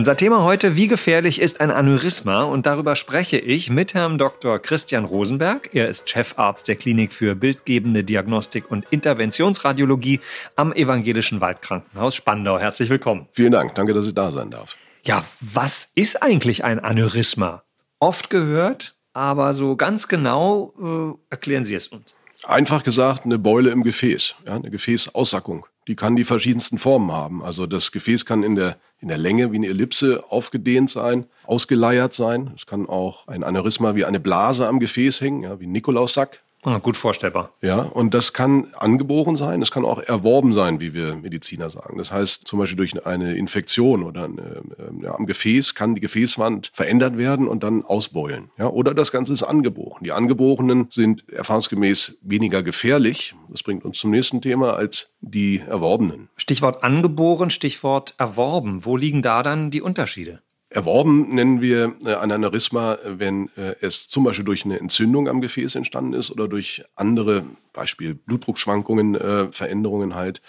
Unser Thema heute, wie gefährlich ist ein Aneurysma? Und darüber spreche ich mit Herrn Dr. Christian Rosenberg. Er ist Chefarzt der Klinik für bildgebende Diagnostik und Interventionsradiologie am Evangelischen Waldkrankenhaus Spandau. Herzlich willkommen. Vielen Dank. Danke, dass ich da sein darf. Ja, was ist eigentlich ein Aneurysma? Oft gehört, aber so ganz genau äh, erklären Sie es uns. Einfach gesagt, eine Beule im Gefäß, ja, eine Gefäßaussackung. Die kann die verschiedensten Formen haben. Also das Gefäß kann in der in der Länge wie eine Ellipse aufgedehnt sein, ausgeleiert sein. Es kann auch ein Aneurysma wie eine Blase am Gefäß hängen, ja, wie ein Nikolaussack. Ah, gut vorstellbar. Ja, und das kann angeboren sein, es kann auch erworben sein, wie wir Mediziner sagen. Das heißt, zum Beispiel durch eine Infektion oder eine, ähm, ja, am Gefäß kann die Gefäßwand verändert werden und dann ausbeulen. Ja, oder das Ganze ist angeboren. Die Angeborenen sind erfahrungsgemäß weniger gefährlich. Das bringt uns zum nächsten Thema als die Erworbenen. Stichwort angeboren, Stichwort erworben. Wo liegen da dann die Unterschiede? Erworben nennen wir äh, ein Aneurysma, wenn äh, es zum Beispiel durch eine Entzündung am Gefäß entstanden ist oder durch andere, Beispiel Blutdruckschwankungen, äh, Veränderungen halt,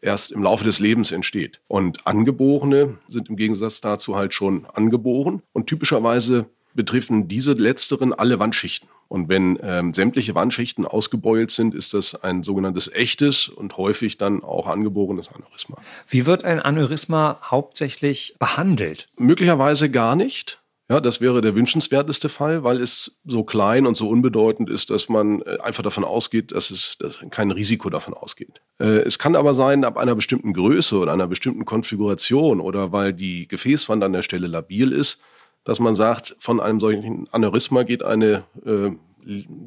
erst im Laufe des Lebens entsteht. Und Angeborene sind im Gegensatz dazu halt schon angeboren und typischerweise betreffen diese letzteren alle Wandschichten. Und wenn ähm, sämtliche Wandschichten ausgebeult sind, ist das ein sogenanntes echtes und häufig dann auch angeborenes Aneurysma. Wie wird ein Aneurysma hauptsächlich behandelt? Möglicherweise gar nicht. Ja, das wäre der wünschenswerteste Fall, weil es so klein und so unbedeutend ist, dass man äh, einfach davon ausgeht, dass es dass kein Risiko davon ausgeht. Äh, es kann aber sein, ab einer bestimmten Größe oder einer bestimmten Konfiguration oder weil die Gefäßwand an der Stelle labil ist, dass man sagt, von einem solchen Aneurysma geht eine äh,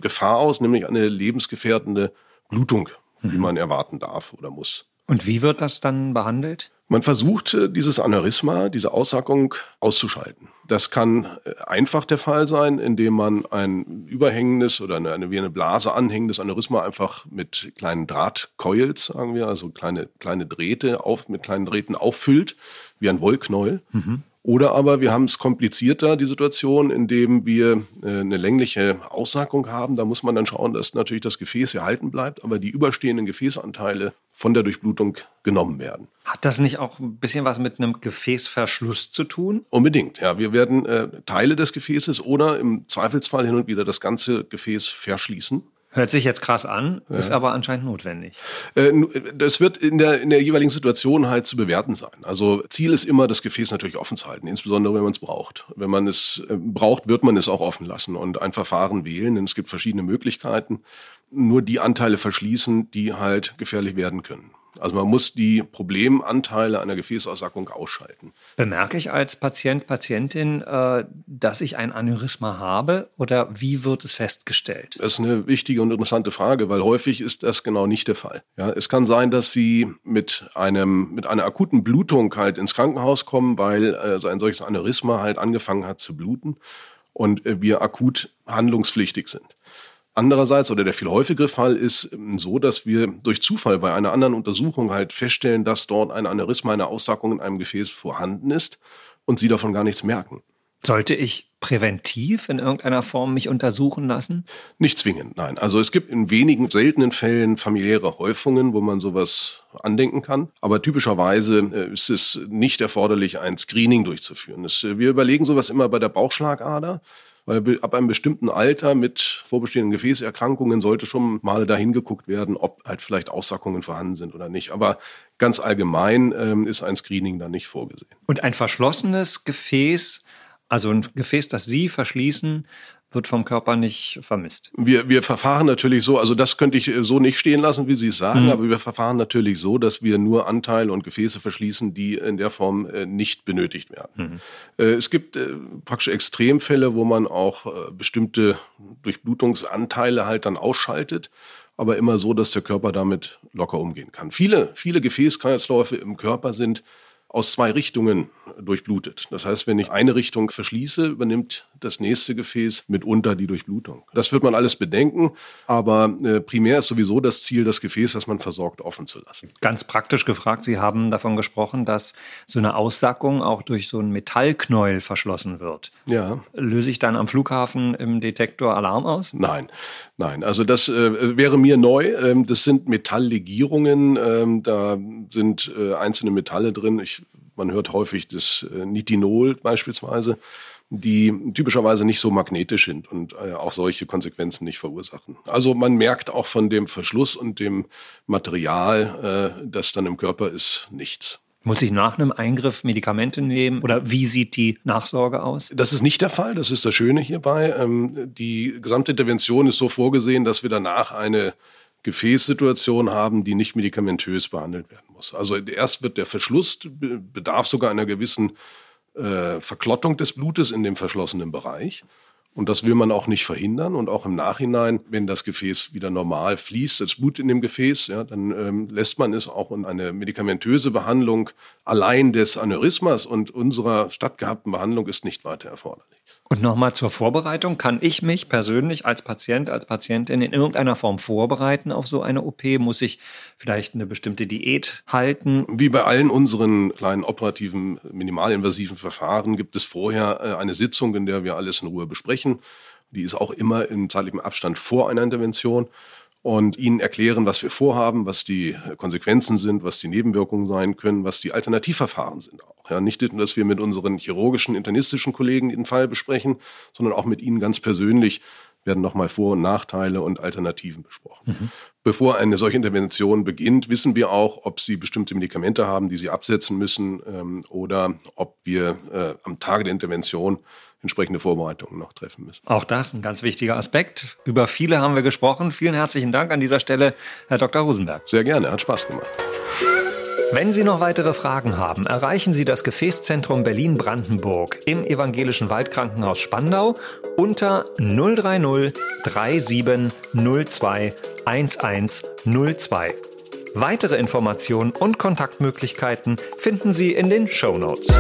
Gefahr aus, nämlich eine lebensgefährdende Blutung, mhm. wie man erwarten darf oder muss. Und wie wird das dann behandelt? Man versucht, äh, dieses Aneurysma, diese Aussackung auszuschalten. Das kann äh, einfach der Fall sein, indem man ein überhängendes oder eine, wie eine Blase anhängendes Aneurysma einfach mit kleinen Drahtcoils, sagen wir, also kleine, kleine Drähte auf, mit kleinen Drähten auffüllt, wie ein Wollknäuel. Mhm. Oder aber wir haben es komplizierter, die Situation, indem wir äh, eine längliche Aussackung haben. Da muss man dann schauen, dass natürlich das Gefäß erhalten bleibt, aber die überstehenden Gefäßanteile von der Durchblutung genommen werden. Hat das nicht auch ein bisschen was mit einem Gefäßverschluss zu tun? Unbedingt, ja. Wir werden äh, Teile des Gefäßes oder im Zweifelsfall hin und wieder das ganze Gefäß verschließen. Hört sich jetzt krass an, ja. ist aber anscheinend notwendig. Äh, das wird in der, in der jeweiligen Situation halt zu bewerten sein. Also Ziel ist immer, das Gefäß natürlich offen zu halten, insbesondere wenn man es braucht. Wenn man es äh, braucht, wird man es auch offen lassen und ein Verfahren wählen, denn es gibt verschiedene Möglichkeiten. Nur die Anteile verschließen, die halt gefährlich werden können. Also man muss die Problemanteile einer Gefäßaussackung ausschalten. Bemerke ich als Patient, Patientin, äh, dass ich ein Aneurysma habe oder wie wird es festgestellt? Das ist eine wichtige und interessante Frage, weil häufig ist das genau nicht der Fall. Ja, es kann sein, dass Sie mit einem mit einer akuten Blutung halt ins Krankenhaus kommen, weil äh, so ein solches Aneurysma halt angefangen hat zu bluten und äh, wir akut handlungspflichtig sind. Andererseits oder der viel häufigere Fall ist ähm, so, dass wir durch Zufall bei einer anderen Untersuchung halt feststellen, dass dort ein Aneurysma, eine Aussackung in einem Gefäß vorhanden ist und sie davon gar nichts merken. Sollte ich präventiv in irgendeiner Form mich untersuchen lassen? Nicht zwingend, nein. Also es gibt in wenigen seltenen Fällen familiäre Häufungen, wo man sowas andenken kann. Aber typischerweise äh, ist es nicht erforderlich, ein Screening durchzuführen. Äh, wir überlegen sowas immer bei der Bauchschlagader weil ab einem bestimmten Alter mit vorbestehenden Gefäßerkrankungen sollte schon mal dahin geguckt werden, ob halt vielleicht Aussackungen vorhanden sind oder nicht. Aber ganz allgemein ähm, ist ein Screening da nicht vorgesehen. Und ein verschlossenes Gefäß, also ein Gefäß, das Sie verschließen, wird vom Körper nicht vermisst. Wir, wir verfahren natürlich so, also das könnte ich äh, so nicht stehen lassen, wie Sie es sagen, mhm. aber wir verfahren natürlich so, dass wir nur Anteile und Gefäße verschließen, die in der Form äh, nicht benötigt werden. Mhm. Äh, es gibt praktisch Extremfälle, wo man auch bestimmte Durchblutungsanteile halt dann ausschaltet aber immer so, dass der Körper damit locker umgehen kann. Viele, viele Gefäßkreisläufe im Körper sind aus zwei Richtungen durchblutet. Das heißt, wenn ich eine Richtung verschließe, übernimmt das nächste Gefäß mitunter die Durchblutung. Das wird man alles bedenken, aber äh, primär ist sowieso das Ziel, das Gefäß, das man versorgt, offen zu lassen. Ganz praktisch gefragt, Sie haben davon gesprochen, dass so eine Aussackung auch durch so ein Metallknäuel verschlossen wird. Ja. Löse ich dann am Flughafen im Detektor Alarm aus? Nein, nein. Also das äh, wäre mir neu. Ähm, das sind Metalllegierungen. Ähm, da sind äh, einzelne Metalle drin. Ich, man hört häufig das äh, Nitinol beispielsweise die typischerweise nicht so magnetisch sind und äh, auch solche Konsequenzen nicht verursachen. Also man merkt auch von dem Verschluss und dem Material, äh, das dann im Körper ist, nichts. Muss ich nach einem Eingriff Medikamente nehmen oder wie sieht die Nachsorge aus? Das ist nicht der Fall, das ist das Schöne hierbei. Ähm, die gesamte Intervention ist so vorgesehen, dass wir danach eine Gefäßsituation haben, die nicht medikamentös behandelt werden muss. Also erst wird der Verschluss, bedarf sogar einer gewissen äh, Verklottung des Blutes in dem verschlossenen Bereich. Und das will man auch nicht verhindern. Und auch im Nachhinein, wenn das Gefäß wieder normal fließt, das Blut in dem Gefäß, ja, dann ähm, lässt man es auch in eine medikamentöse Behandlung allein des Aneurysmas und unserer stattgehabten Behandlung ist nicht weiter erforderlich. Und nochmal zur Vorbereitung. Kann ich mich persönlich als Patient, als Patientin in irgendeiner Form vorbereiten auf so eine OP? Muss ich vielleicht eine bestimmte Diät halten? Wie bei allen unseren kleinen operativen, minimalinvasiven Verfahren gibt es vorher äh, eine Sitzung, in der wir alles in Ruhe besprechen. Die ist auch immer in zeitlichem Abstand vor einer Intervention und ihnen erklären, was wir vorhaben, was die Konsequenzen sind, was die Nebenwirkungen sein können, was die Alternativverfahren sind auch. Ja, nicht nur, dass wir mit unseren chirurgischen, internistischen Kollegen den Fall besprechen, sondern auch mit ihnen ganz persönlich werden nochmal Vor- und Nachteile und Alternativen besprochen. Mhm. Bevor eine solche Intervention beginnt, wissen wir auch, ob sie bestimmte Medikamente haben, die sie absetzen müssen ähm, oder ob wir äh, am Tage der Intervention entsprechende Vorbereitungen noch treffen müssen. Auch das ein ganz wichtiger Aspekt. Über viele haben wir gesprochen. Vielen herzlichen Dank an dieser Stelle, Herr Dr. Rosenberg. Sehr gerne, hat Spaß gemacht. Wenn Sie noch weitere Fragen haben, erreichen Sie das Gefäßzentrum Berlin-Brandenburg im Evangelischen Waldkrankenhaus Spandau unter 030 3702 1102. Weitere Informationen und Kontaktmöglichkeiten finden Sie in den Show Notes.